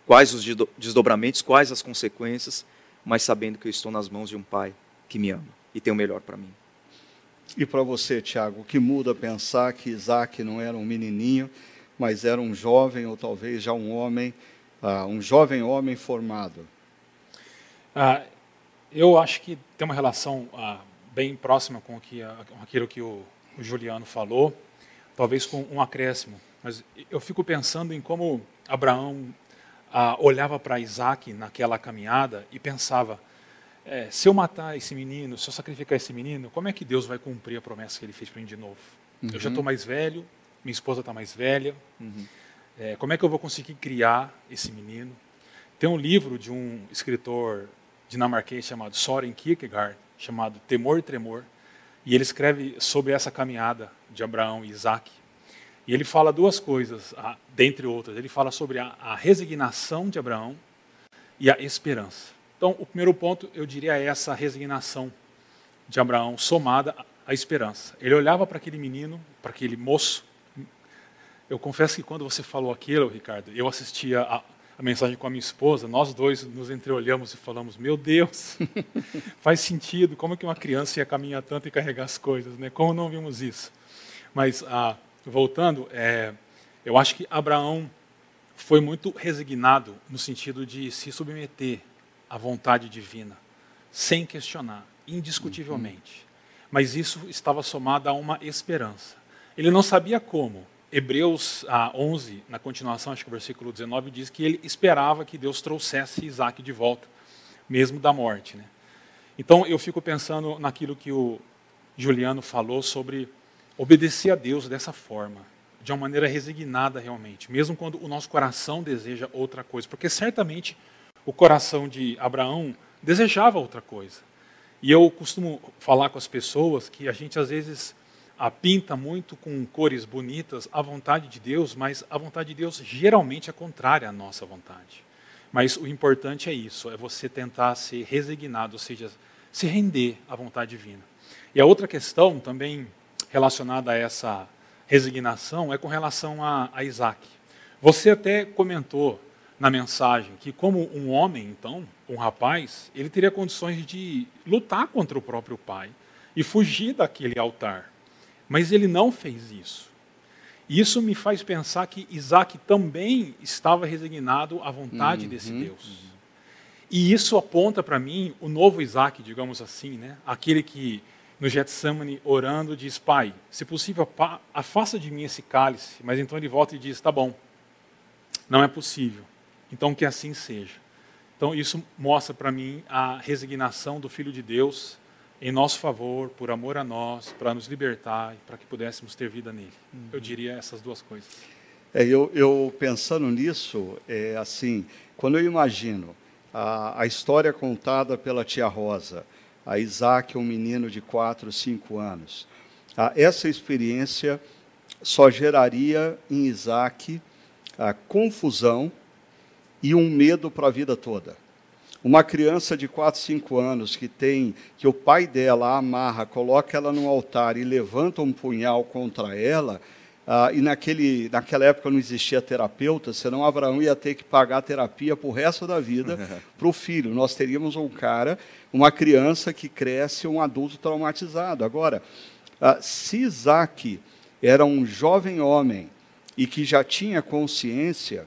quais os desdobramentos, quais as consequências, mas sabendo que eu estou nas mãos de um Pai que me ama e tem o melhor para mim. E para você, Tiago, o que muda pensar que Isaac não era um menininho, mas era um jovem ou talvez já um homem ah, um jovem homem formado? Ah, eu acho que tem uma relação ah, bem próxima com, que, com aquilo que o o Juliano falou, talvez com um acréscimo. Mas eu fico pensando em como Abraão ah, olhava para Isaac naquela caminhada e pensava: é, se eu matar esse menino, se eu sacrificar esse menino, como é que Deus vai cumprir a promessa que ele fez para mim de novo? Uhum. Eu já estou uhum. mais velho, minha esposa está mais velha. Uhum. É, como é que eu vou conseguir criar esse menino? Tem um livro de um escritor dinamarquês chamado Soren Kierkegaard, chamado Temor e Tremor, e ele escreve sobre essa caminhada de Abraão e Isaac. E ele fala duas coisas, dentre outras. Ele fala sobre a, a resignação de Abraão e a esperança. Então, o primeiro ponto, eu diria, é essa resignação de Abraão somada à esperança. Ele olhava para aquele menino, para aquele moço. Eu confesso que quando você falou aquilo, Ricardo, eu assistia a, a mensagem com a minha esposa, nós dois nos entreolhamos e falamos: Meu Deus, [laughs] faz sentido, como que uma criança ia caminhar tanto e carregar as coisas, né? Como não vimos isso? Mas, ah, voltando, é, eu acho que Abraão foi muito resignado no sentido de se submeter à vontade divina, sem questionar, indiscutivelmente. Mas isso estava somado a uma esperança. Ele não sabia como, Hebreus 11, na continuação, acho que o versículo 19, diz que ele esperava que Deus trouxesse Isaac de volta, mesmo da morte. Né? Então eu fico pensando naquilo que o Juliano falou sobre obedecer a Deus dessa forma, de uma maneira resignada realmente, mesmo quando o nosso coração deseja outra coisa, porque certamente o coração de Abraão desejava outra coisa. E eu costumo falar com as pessoas que a gente às vezes a pinta muito com cores bonitas a vontade de Deus, mas a vontade de Deus geralmente é contrária à nossa vontade. Mas o importante é isso, é você tentar ser resignado, ou seja, se render à vontade divina. E a outra questão também relacionada a essa resignação é com relação a, a Isaac. Você até comentou na mensagem que, como um homem, então, um rapaz, ele teria condições de lutar contra o próprio pai e fugir daquele altar. Mas ele não fez isso. E isso me faz pensar que Isaac também estava resignado à vontade uhum, desse Deus. Uhum. E isso aponta para mim o novo Isaac, digamos assim, né? aquele que no Getsemane orando diz: Pai, se possível, afasta de mim esse cálice. Mas então ele volta e diz: Tá bom, não é possível. Então que assim seja. Então isso mostra para mim a resignação do Filho de Deus em nosso favor, por amor a nós, para nos libertar e para que pudéssemos ter vida nele. Uhum. Eu diria essas duas coisas. É, eu, eu, pensando nisso, é assim, quando eu imagino a, a história contada pela tia Rosa, a Isaac, um menino de 4, 5 anos, a, essa experiência só geraria em Isaac a confusão e um medo para a vida toda. Uma criança de 4, 5 anos que tem que o pai dela amarra, coloca ela no altar e levanta um punhal contra ela, ah, e naquele, naquela época não existia terapeuta, senão Abraão ia ter que pagar terapia para o resto da vida [laughs] para o filho. Nós teríamos um cara, uma criança que cresce, um adulto traumatizado. Agora, ah, se Isaac era um jovem homem e que já tinha consciência,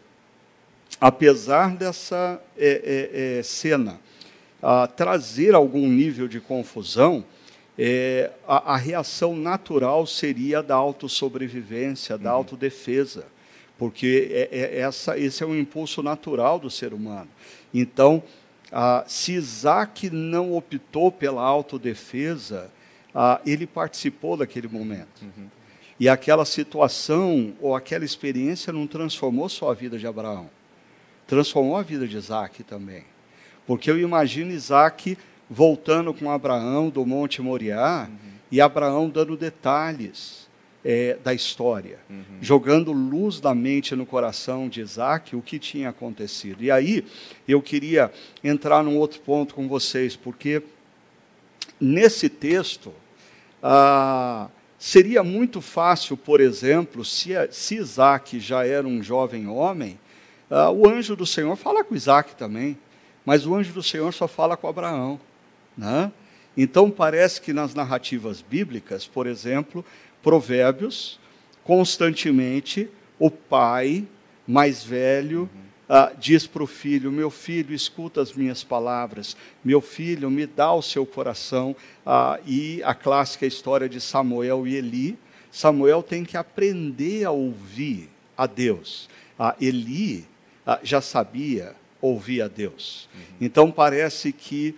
apesar dessa é, é, é, cena trazer algum nível de confusão, é, a, a, reação natural seria da autossobrevivência, da uhum. autodefesa, porque é, essa, esse é um impulso natural do ser humano. Então, se Isaac não optou pela autodefesa, ele participou daquele momento. Uhum. E aquela situação ou aquela experiência não transformou só a vida de Abraão transformou a vida de Isaac também. Porque eu imagino Isaac voltando com Abraão do Monte Moriá uhum. e Abraão dando detalhes é, da história, uhum. jogando luz da mente no coração de Isaac o que tinha acontecido. E aí eu queria entrar num outro ponto com vocês, porque nesse texto ah, seria muito fácil, por exemplo, se, se Isaac já era um jovem homem, Uh, o anjo do Senhor fala com Isaac também, mas o anjo do Senhor só fala com Abraão. Né? Então, parece que nas narrativas bíblicas, por exemplo, Provérbios, constantemente o pai mais velho ah, diz para o filho: Meu filho, escuta as minhas palavras, meu filho, me dá o seu coração. Ah, e a clássica história de Samuel e Eli. Samuel tem que aprender a ouvir a Deus. Ah, Eli ah, já sabia ouvir a Deus. Uhum. Então parece que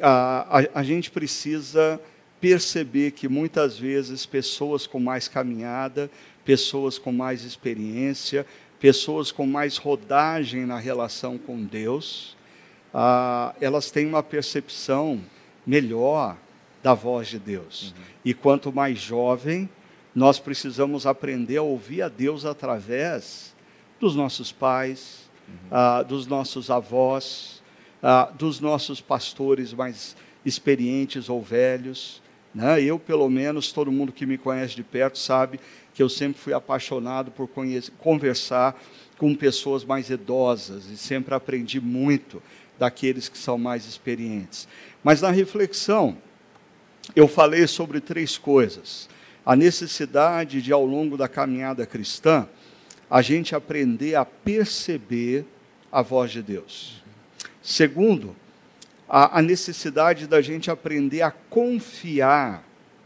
ah, a, a gente precisa perceber que muitas vezes pessoas com mais caminhada, pessoas com mais experiência, pessoas com mais rodagem na relação com Deus, ah, elas têm uma percepção melhor da voz de Deus. Uhum. E quanto mais jovem, nós precisamos aprender a ouvir a Deus através dos nossos pais, ah, dos nossos avós, ah, dos nossos pastores mais experientes ou velhos. Né? Eu, pelo menos, todo mundo que me conhece de perto sabe que eu sempre fui apaixonado por conversar com pessoas mais idosas e sempre aprendi muito daqueles que são mais experientes. Mas na reflexão, eu falei sobre três coisas. A necessidade de, ao longo da caminhada cristã, a gente aprender a perceber a voz de Deus. Segundo, a, a necessidade da gente aprender a confiar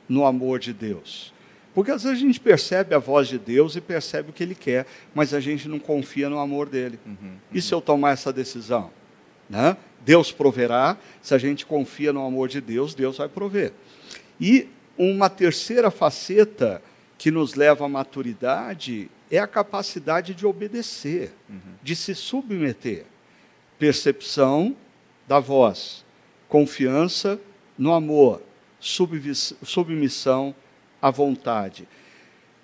no amor de Deus. Porque às vezes a gente percebe a voz de Deus e percebe o que Ele quer, mas a gente não confia no amor dele. Uhum, uhum. E se eu tomar essa decisão? Né? Deus proverá, se a gente confia no amor de Deus, Deus vai prover. E uma terceira faceta que nos leva à maturidade é a capacidade de obedecer, uhum. de se submeter. Percepção da voz, confiança no amor, submissão à vontade.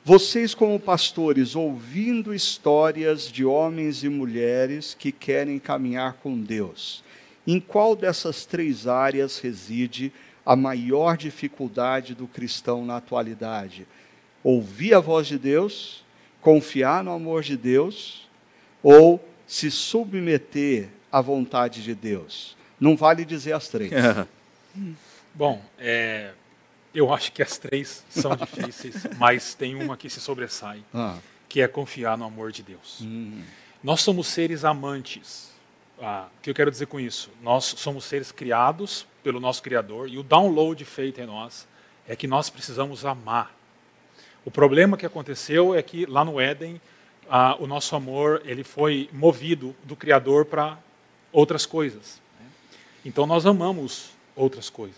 Vocês, como pastores, ouvindo histórias de homens e mulheres que querem caminhar com Deus, em qual dessas três áreas reside a maior dificuldade do cristão na atualidade? Ouvir a voz de Deus, confiar no amor de Deus ou se submeter à vontade de Deus? Não vale dizer as três. [laughs] Bom, é, eu acho que as três são [laughs] difíceis, mas tem uma que se sobressai, ah. que é confiar no amor de Deus. Hum. Nós somos seres amantes. Ah, o que eu quero dizer com isso? Nós somos seres criados pelo nosso Criador e o download feito em nós é que nós precisamos amar. O problema que aconteceu é que lá no Éden, ah, o nosso amor ele foi movido do Criador para outras coisas. Né? Então nós amamos outras coisas.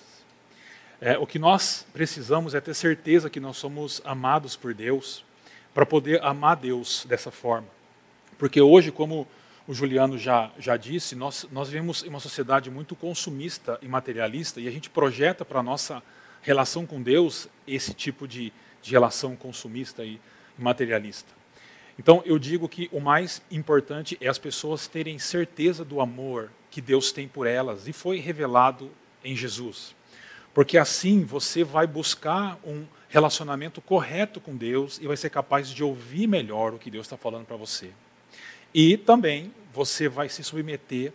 É, o que nós precisamos é ter certeza que nós somos amados por Deus, para poder amar Deus dessa forma. Porque hoje, como o Juliano já, já disse, nós, nós vivemos em uma sociedade muito consumista e materialista, e a gente projeta para a nossa relação com Deus esse tipo de, de relação consumista e materialista. Então, eu digo que o mais importante é as pessoas terem certeza do amor que Deus tem por elas e foi revelado em Jesus. Porque assim você vai buscar um relacionamento correto com Deus e vai ser capaz de ouvir melhor o que Deus está falando para você. E também você vai se submeter,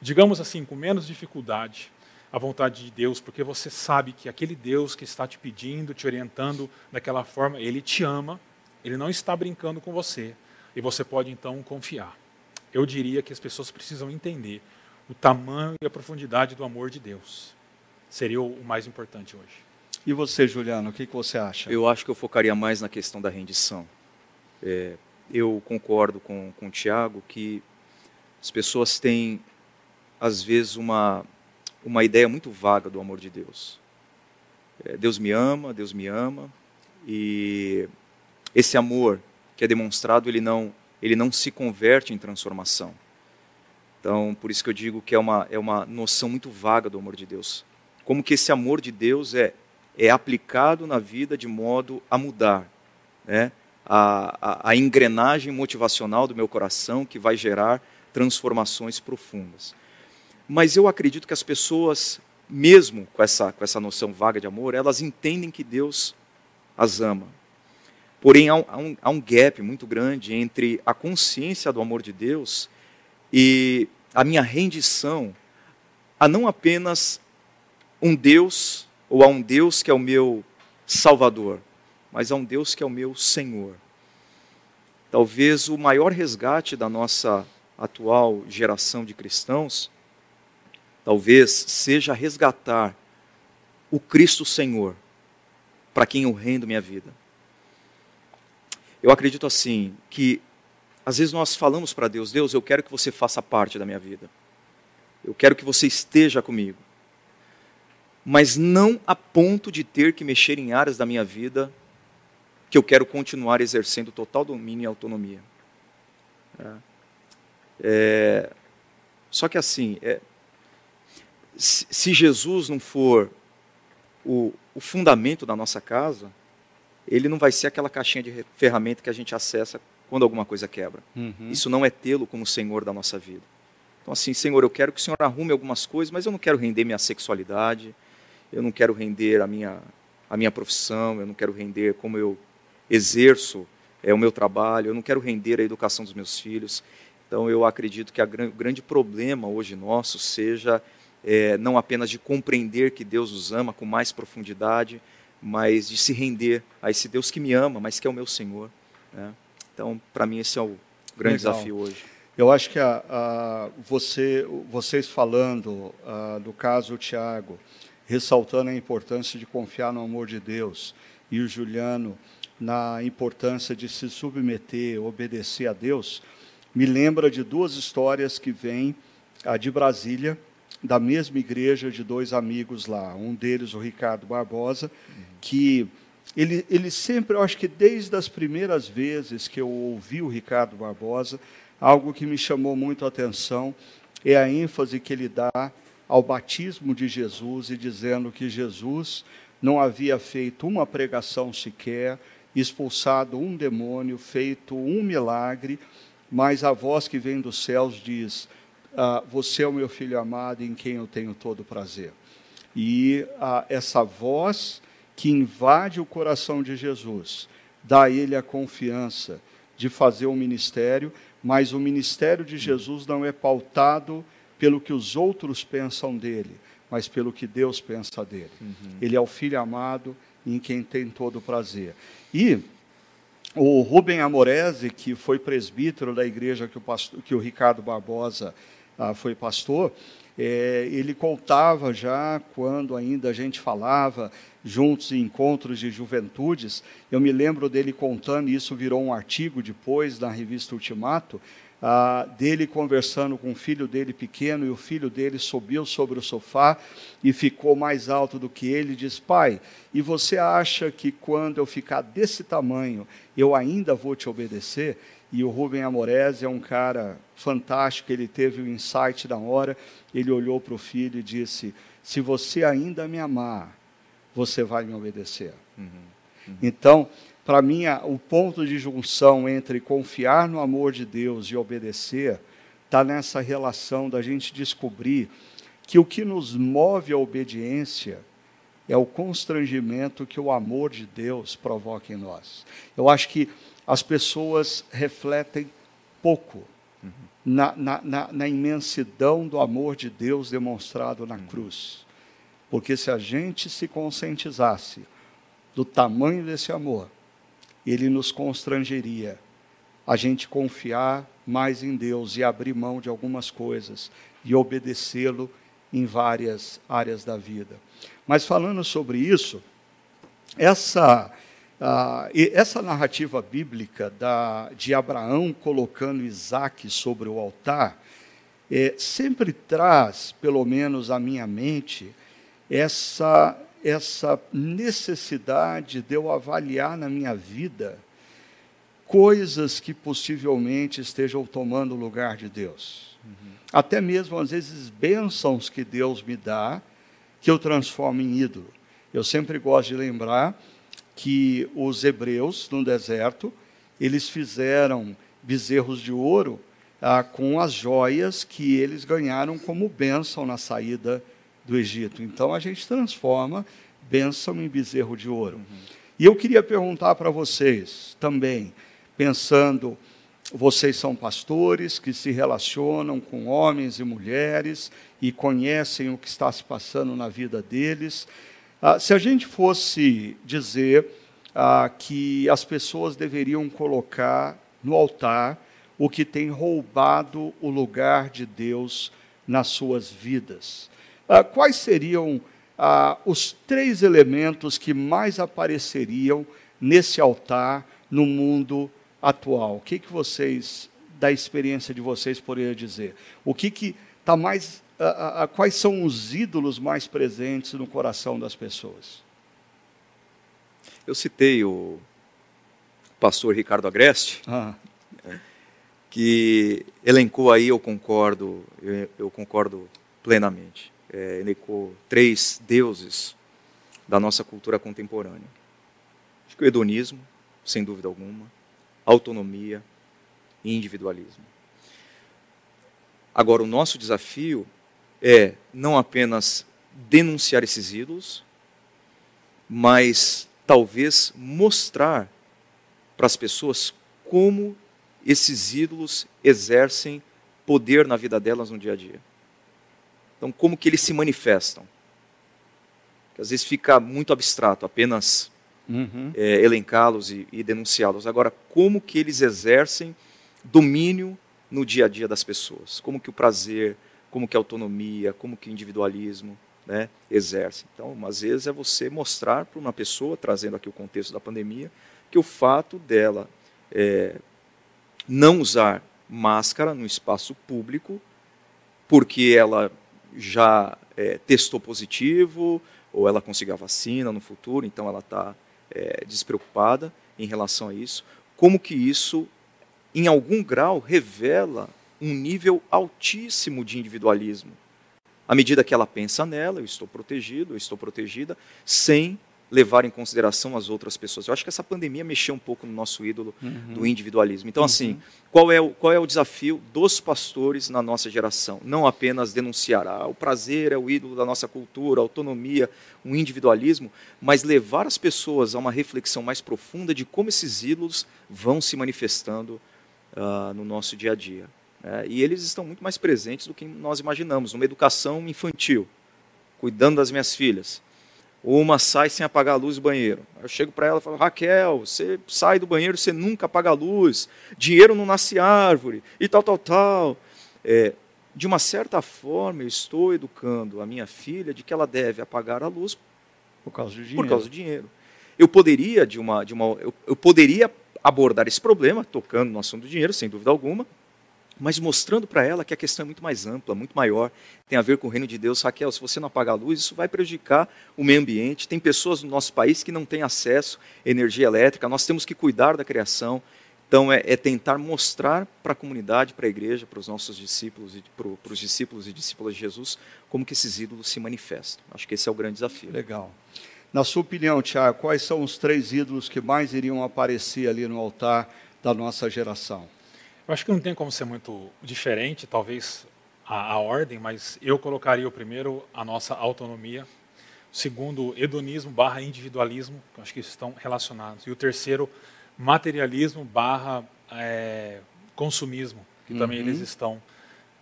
digamos assim, com menos dificuldade à vontade de Deus, porque você sabe que aquele Deus que está te pedindo, te orientando daquela forma, ele te ama, ele não está brincando com você, e você pode então confiar. Eu diria que as pessoas precisam entender o tamanho e a profundidade do amor de Deus seria o mais importante hoje. E você, Juliano, o que, que você acha? Eu acho que eu focaria mais na questão da rendição. É, eu concordo com, com o Tiago que as pessoas têm, às vezes, uma, uma ideia muito vaga do amor de Deus. É, Deus me ama, Deus me ama, e esse amor que é demonstrado, ele não, ele não se converte em transformação. Então, por isso que eu digo que é uma, é uma noção muito vaga do amor de Deus como que esse amor de Deus é, é aplicado na vida de modo a mudar né? a, a, a engrenagem motivacional do meu coração que vai gerar transformações profundas. Mas eu acredito que as pessoas, mesmo com essa, com essa noção vaga de amor, elas entendem que Deus as ama. Porém, há um, há um gap muito grande entre a consciência do amor de Deus e a minha rendição a não apenas um Deus, ou a um Deus que é o meu Salvador, mas a um Deus que é o meu Senhor. Talvez o maior resgate da nossa atual geração de cristãos, talvez seja resgatar o Cristo Senhor, para quem eu rendo minha vida. Eu acredito assim, que às vezes nós falamos para Deus: Deus, eu quero que você faça parte da minha vida. Eu quero que você esteja comigo. Mas não a ponto de ter que mexer em áreas da minha vida que eu quero continuar exercendo total domínio e autonomia. É. É, só que assim, é, se, Jesus não for o, o fundamento da nossa casa, ele não vai ser aquela caixinha de ferramenta que a gente acessa quando alguma coisa quebra. Uhum. Isso não é tê-lo como Senhor da nossa vida. Então, assim, Senhor, eu quero que o Senhor arrume algumas coisas, mas eu não quero render minha sexualidade, eu não quero render a minha, a minha profissão, eu não quero render como eu exerço é, o meu trabalho, eu não quero render a educação dos meus filhos. Então, eu acredito que o grande problema hoje nosso seja é, não apenas de compreender que Deus os ama com mais profundidade, mas de se render a esse Deus que me ama, mas que é o meu Senhor. Né? Então, para mim, esse é o grande Legal. desafio hoje. Eu acho que a, a, você, vocês falando a, do caso Tiago, ressaltando a importância de confiar no amor de Deus, e o Juliano na importância de se submeter, obedecer a Deus, me lembra de duas histórias que vêm de Brasília, da mesma igreja de dois amigos lá. Um deles, o Ricardo Barbosa, que ele, ele sempre, eu acho que desde as primeiras vezes que eu ouvi o Ricardo Barbosa, algo que me chamou muito a atenção é a ênfase que ele dá ao batismo de Jesus e dizendo que Jesus não havia feito uma pregação sequer, expulsado um demônio, feito um milagre, mas a voz que vem dos céus diz: ah, Você é o meu filho amado em quem eu tenho todo prazer. E ah, essa voz que invade o coração de Jesus dá a ele a confiança de fazer o ministério, mas o ministério de Jesus não é pautado pelo que os outros pensam dele, mas pelo que Deus pensa dele. Uhum. Ele é o filho amado em quem tem todo o prazer. E o Rubem Amorese, que foi presbítero da igreja que o, pastor, que o Ricardo Barbosa ah, foi pastor, é, ele contava já quando ainda a gente falava juntos em encontros de juventudes. Eu me lembro dele contando, e isso virou um artigo depois na revista Ultimato, ah, dele conversando com o filho dele pequeno, e o filho dele subiu sobre o sofá e ficou mais alto do que ele, e diz: Pai, e você acha que quando eu ficar desse tamanho, eu ainda vou te obedecer? E o Rubem Amorese é um cara fantástico, ele teve o insight da hora, ele olhou para o filho e disse: Se você ainda me amar, você vai me obedecer. Uhum, uhum. Então, para mim, o ponto de junção entre confiar no amor de Deus e obedecer está nessa relação da gente descobrir que o que nos move à obediência é o constrangimento que o amor de Deus provoca em nós. Eu acho que as pessoas refletem pouco uhum. na, na, na, na, imensidão do amor de Deus demonstrado na uhum. cruz. Porque se a gente se conscientizasse do tamanho desse amor, ele nos constrangeria a gente confiar mais em Deus e abrir mão de algumas coisas e obedecê-lo em várias áreas da vida. Mas falando sobre isso, essa, uh, essa narrativa bíblica da, de Abraão colocando Isaac sobre o altar, é, sempre traz, pelo menos à minha mente, essa essa necessidade de eu avaliar na minha vida coisas que possivelmente estejam tomando o lugar de Deus. Uhum. Até mesmo, às vezes, bênçãos que Deus me dá, que eu transformo em ídolo. Eu sempre gosto de lembrar que os hebreus, no deserto, eles fizeram bezerros de ouro ah, com as joias que eles ganharam como bênção na saída do Egito. Então a gente transforma bênção em bezerro de ouro. Uhum. E eu queria perguntar para vocês também, pensando, vocês são pastores que se relacionam com homens e mulheres e conhecem o que está se passando na vida deles. Ah, se a gente fosse dizer ah, que as pessoas deveriam colocar no altar o que tem roubado o lugar de Deus nas suas vidas. Ah, quais seriam ah, os três elementos que mais apareceriam nesse altar no mundo atual? O que, que vocês, da experiência de vocês, poderiam dizer? O que está mais. Ah, quais são os ídolos mais presentes no coração das pessoas? Eu citei o pastor Ricardo Agreste, ah. que elencou aí, eu concordo, eu, eu concordo plenamente. É, elencou três deuses da nossa cultura contemporânea. Acho que o hedonismo, sem dúvida alguma, autonomia e individualismo. Agora, o nosso desafio é não apenas denunciar esses ídolos, mas talvez mostrar para as pessoas como esses ídolos exercem poder na vida delas no dia a dia. Então, como que eles se manifestam? Que às vezes fica muito abstrato, apenas uhum. é, elencá-los e, e denunciá-los. Agora, como que eles exercem domínio no dia a dia das pessoas? Como que o prazer, como que a autonomia, como que o individualismo, né, exerce. Então, às vezes é você mostrar para uma pessoa, trazendo aqui o contexto da pandemia, que o fato dela é, não usar máscara no espaço público, porque ela já é, testou positivo, ou ela conseguiu a vacina no futuro, então ela está é, despreocupada em relação a isso, como que isso, em algum grau, revela um nível altíssimo de individualismo à medida que ela pensa nela, eu estou protegido, eu estou protegida, sem levar em consideração as outras pessoas. Eu acho que essa pandemia mexeu um pouco no nosso ídolo uhum. do individualismo. Então, assim, uhum. assim, qual é, o, qual é o desafio dos pastores na nossa geração? Não apenas denunciar ah, o prazer é o ídolo da nossa cultura, a autonomia, o um individualismo, mas levar as pessoas a uma reflexão mais profunda de como esses ídolos vão se manifestando uh, no nosso dia a dia. É, e eles estão muito mais presentes do que nós imaginamos, numa educação infantil, cuidando das minhas filhas. Uma sai sem apagar a luz do banheiro. Eu chego para ela e falo: Raquel, você sai do banheiro, você nunca apaga a luz, dinheiro não nasce árvore, e tal, tal, tal. É, de uma certa forma, eu estou educando a minha filha de que ela deve apagar a luz por causa do dinheiro. Por causa do dinheiro. Eu poderia, de uma, de uma, eu, eu poderia abordar esse problema, tocando no assunto do dinheiro, sem dúvida alguma, mas mostrando para ela que a questão é muito mais ampla, muito maior, tem a ver com o reino de Deus. Raquel, se você não apagar a luz, isso vai prejudicar o meio ambiente. Tem pessoas no nosso país que não têm acesso à energia elétrica, nós temos que cuidar da criação. Então, é, é tentar mostrar para a comunidade, para a igreja, para os nossos discípulos, e para, os discípulos e discípulas de Jesus, como que esses ídolos se manifestam. Acho que esse é o grande desafio. Legal. Na sua opinião, Tiago, quais são os três ídolos que mais iriam aparecer ali no altar da nossa geração? Eu acho que não tem como ser muito diferente, talvez a, a ordem, mas eu colocaria o primeiro a nossa autonomia, o segundo hedonismo barra individualismo, que acho que estão relacionados, e o terceiro materialismo barra é, consumismo, que uhum. também eles estão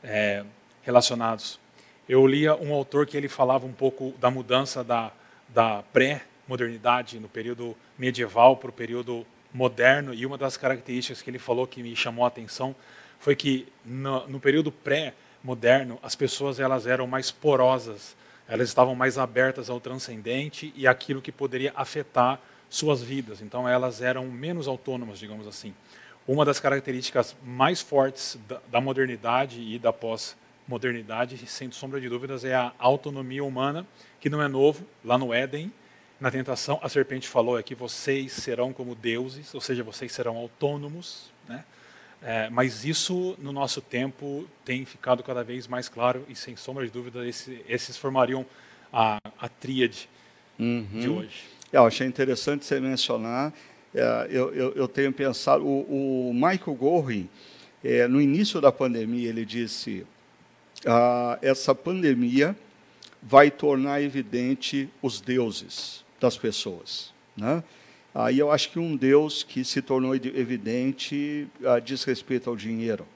é, relacionados. Eu lia um autor que ele falava um pouco da mudança da, da pré-modernidade no período medieval para o período moderno e uma das características que ele falou que me chamou a atenção foi que no, no período pré-moderno as pessoas elas eram mais porosas, elas estavam mais abertas ao transcendente e aquilo que poderia afetar suas vidas. Então elas eram menos autônomas, digamos assim. Uma das características mais fortes da, da modernidade e da pós-modernidade, sem sombra de dúvidas, é a autonomia humana, que não é novo. Lá no Éden, na tentação, a serpente falou é que vocês serão como deuses, ou seja, vocês serão autônomos, né? É, mas isso, no nosso tempo, tem ficado cada vez mais claro e, sem sombra de dúvida, esse, esses formariam a, a tríade uhum. de hoje. É, eu achei interessante você mencionar. É, eu, eu, eu, tenho pensado. O, o Michael Gorin, é, no início da pandemia, ele disse: ah, essa pandemia vai tornar evidente os deuses das pessoas. Né? Aí eu acho que um Deus que se tornou evidente uh, diz respeito ao dinheiro,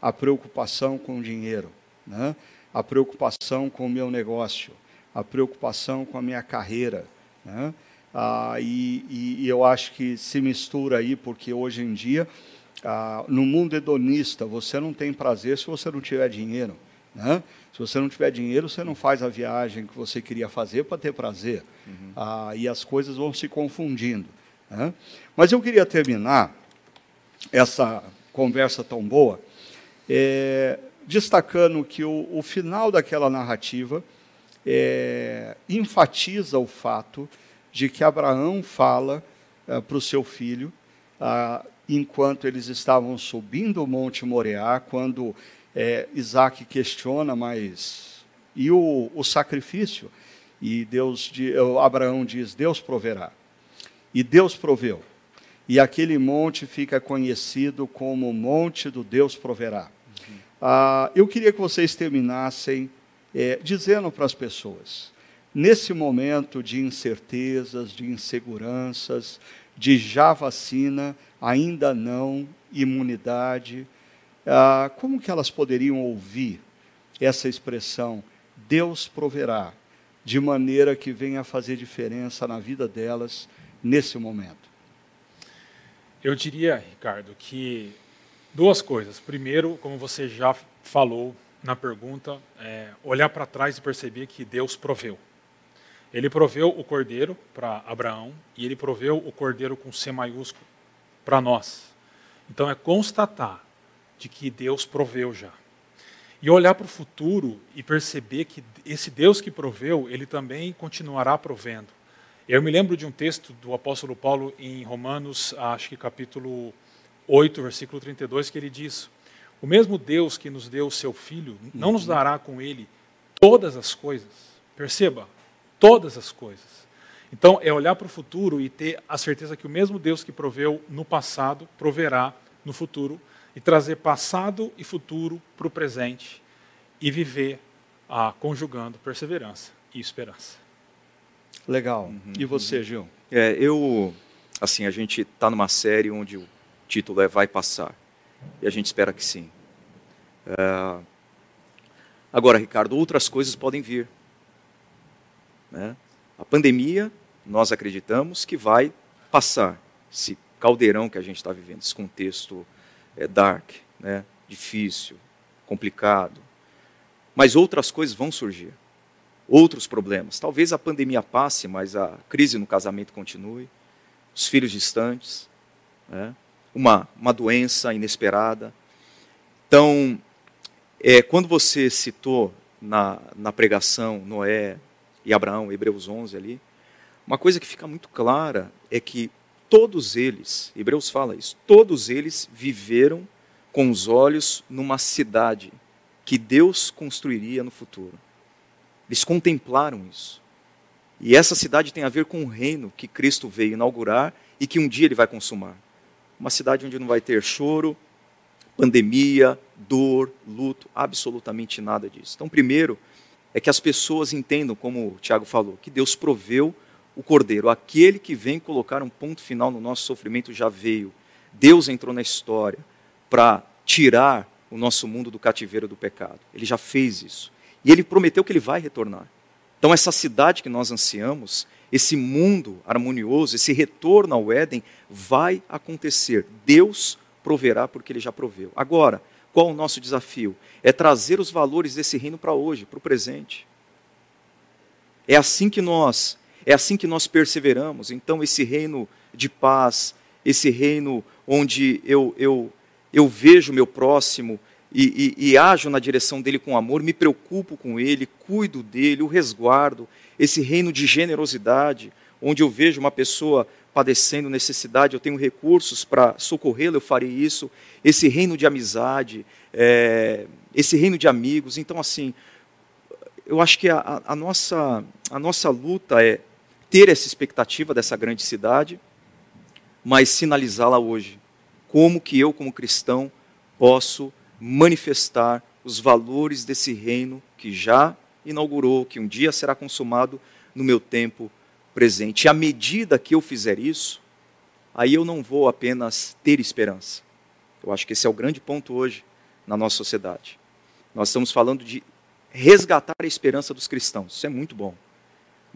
a preocupação com o dinheiro, né? a preocupação com o meu negócio, a preocupação com a minha carreira. Né? Ah, e, e, e, eu acho que se mistura aí, porque hoje em dia ah, no mundo hedonista, você não tem prazer se você não tiver dinheiro. Né? Se você não tiver dinheiro, você não faz a viagem que você queria fazer para ter prazer. Uhum. Ah, e as coisas vão se confundindo. Né? Mas eu queria terminar essa conversa tão boa é, destacando que o, o, final daquela narrativa é, enfatiza o fato de que Abraão fala é, para o seu filho, ah, enquanto eles estavam subindo o Monte Moriá, quando é, Isaac questiona, mas e o, o sacrifício? E Deus, Abraão diz: Deus proverá. E Deus proveu. E aquele monte fica conhecido como o Monte do Deus proverá. Uhum. Ah, eu queria que vocês terminassem é, dizendo para as pessoas, nesse momento de incertezas, de inseguranças, de já vacina, ainda não imunidade, ah, como que elas poderiam ouvir essa expressão, Deus proverá, de maneira que venha fazer diferença na vida delas nesse momento? Eu diria, Ricardo, que duas coisas. Primeiro, como você já falou na pergunta, é olhar para trás e perceber que Deus proveu. Ele proveu o cordeiro para Abraão e ele proveu o cordeiro com C maiúsculo para nós. Então é constatar de que Deus proveu já. E olhar para o futuro e perceber que esse Deus que proveu, ele também continuará provendo. Eu me lembro de um texto do apóstolo Paulo em Romanos, acho que capítulo 8, versículo 32, que ele diz: O mesmo Deus que nos deu o seu filho não nos dará com ele todas as coisas. Perceba, todas as coisas. Então, é olhar para o futuro e ter a certeza que o mesmo Deus que proveu no passado, proverá no futuro, e trazer passado e futuro para o presente e viver ah, conjugando perseverança e esperança. Legal. Uhum, e você, uhum. Gil? É, eu, assim, a gente está numa série onde o título é Vai Passar. E a gente espera que sim. É... Agora, Ricardo, outras coisas podem vir. Né? A pandemia, nós acreditamos que vai passar. Esse caldeirão que a gente está vivendo, esse contexto é dark, né? difícil, complicado. Mas outras coisas vão surgir. Outros problemas. Talvez a pandemia passe, mas a crise no casamento continue. Os filhos distantes. Né? Uma, uma doença inesperada. Então, é, quando você citou na, na pregação Noé, e Abraão, Hebreus 11 ali, uma coisa que fica muito clara é que todos eles, Hebreus fala isso, todos eles viveram com os olhos numa cidade que Deus construiria no futuro. Eles contemplaram isso. E essa cidade tem a ver com o reino que Cristo veio inaugurar e que um dia ele vai consumar. Uma cidade onde não vai ter choro, pandemia, dor, luto, absolutamente nada disso. Então, primeiro, é que as pessoas entendam, como o Tiago falou, que Deus proveu o cordeiro. Aquele que vem colocar um ponto final no nosso sofrimento já veio. Deus entrou na história para tirar o nosso mundo do cativeiro do pecado. Ele já fez isso. E ele prometeu que ele vai retornar. Então, essa cidade que nós ansiamos, esse mundo harmonioso, esse retorno ao Éden, vai acontecer. Deus proverá porque ele já proveu. Agora, qual o nosso desafio? É trazer os valores desse reino para hoje, para o presente. É assim que nós, é assim que nós perseveramos. Então esse reino de paz, esse reino onde eu eu eu vejo meu próximo e, e, e ajo na direção dele com amor, me preocupo com ele, cuido dele, o resguardo. Esse reino de generosidade, onde eu vejo uma pessoa padecendo necessidade, eu tenho recursos para socorrê-lo, eu farei isso. Esse reino de amizade, é, esse reino de amigos. Então, assim, eu acho que a, a, nossa, a nossa luta é ter essa expectativa dessa grande cidade, mas sinalizá-la hoje. Como que eu, como cristão, posso manifestar os valores desse reino que já inaugurou, que um dia será consumado no meu tempo presente. E à medida que eu fizer isso, aí eu não vou apenas ter esperança. Eu acho que esse é o grande ponto hoje na nossa sociedade. Nós estamos falando de resgatar a esperança dos cristãos. Isso é muito bom.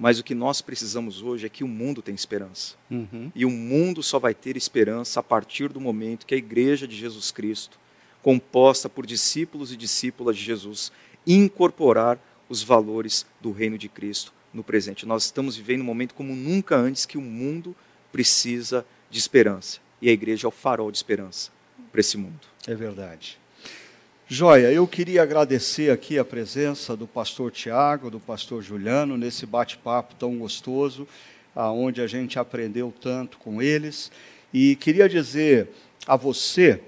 Mas o que nós precisamos hoje é que o mundo tem esperança. Uhum. E o mundo só vai ter esperança a partir do momento que a igreja de Jesus Cristo, composta por discípulos e discípulas de Jesus, incorporar os valores do reino de Cristo no presente. Nós estamos vivendo um momento como nunca antes que o mundo precisa de esperança. E a igreja é o farol de esperança para esse mundo. É verdade. Joia, eu queria agradecer aqui a presença do pastor Tiago, do pastor Juliano, nesse bate-papo tão gostoso, aonde a gente aprendeu tanto com eles. E queria dizer a você,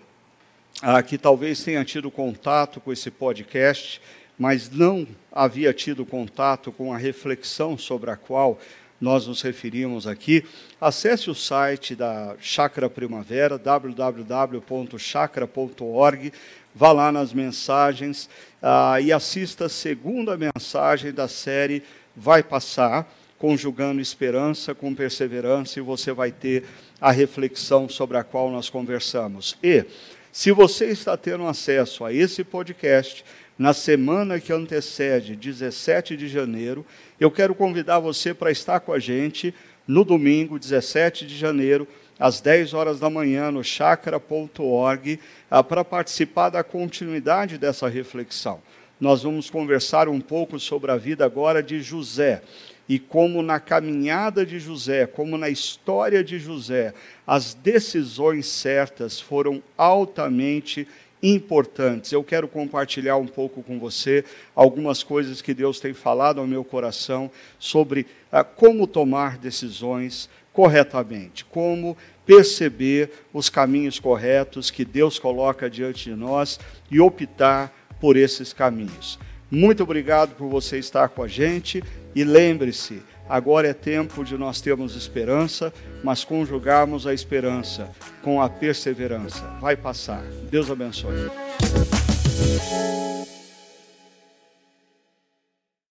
ah, que talvez tenha tido contato com esse podcast, mas não havia tido contato com a reflexão sobre a qual nós nos referimos aqui, acesse o site da Chácara Primavera, www.chacra.org, vá lá nas mensagens ah, e assista a segunda mensagem da série Vai Passar, conjugando esperança com perseverança, e você vai ter a reflexão sobre a qual nós conversamos. E, se você está tendo acesso a esse podcast, na semana que antecede 17 de janeiro, eu quero convidar você para estar com a gente no domingo, 17 de janeiro, às 10 horas da manhã, no chakra.org, ah, para participar da continuidade dessa reflexão. Nós vamos conversar um pouco sobre a vida agora de José e como na caminhada de José, como na história de José, as decisões certas foram altamente importantes. Eu quero compartilhar um pouco com você algumas coisas que Deus tem falado ao meu coração sobre ah, como tomar decisões corretamente, como perceber os caminhos corretos que Deus coloca diante de nós e optar por esses caminhos. Muito obrigado por você estar com a gente e lembre-se, agora é tempo de nós termos esperança, mas conjugarmos a esperança com a perseverança. Vai passar. Deus abençoe.